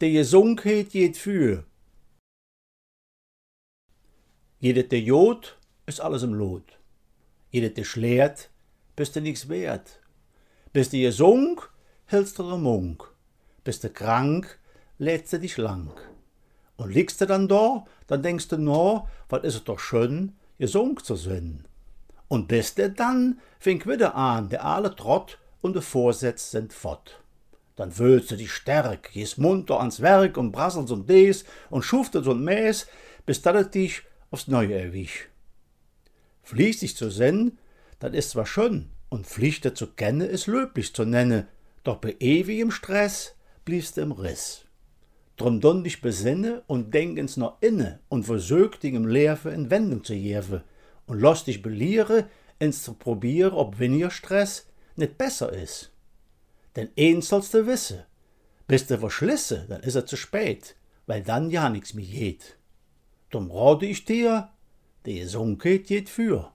de Gesungheit geht für. Jedet de Jod ist alles im Lot. Jedet de schlärt, bist du nix wert. Bist du gesung, hältst du der Munk. Bist du krank, lädst du dich lang. Und liegst du dann da, dann denkst du, no, was ist es doch schön, gesung zu sein. Und bist du dann, fink wieder an, der alle Trott und de Vorsätze sind fort. Dann wühlst du dich stärk, gehst munter ans Werk und brasselst und des und schuftet und mäß, bis dat dich aufs Neue erwisch. Fließig zu sen, das ist zwar schön, und Pflichte zu kenne ist löblich zu nenne, doch bei ewigem Stress bliebst im Riss. Drum don dich besinne und denk ins noch inne und versög dich im Lehrfe in Wendung zu jewe und lass dich beliere, ins zu probieren, ob weniger Stress nicht besser is. Denn eins sollst du wisse, bist du verschlisse, dann is er zu spät, weil dann ja nix mehr geht. Drum rate ich dir, die Gesundheit geht für.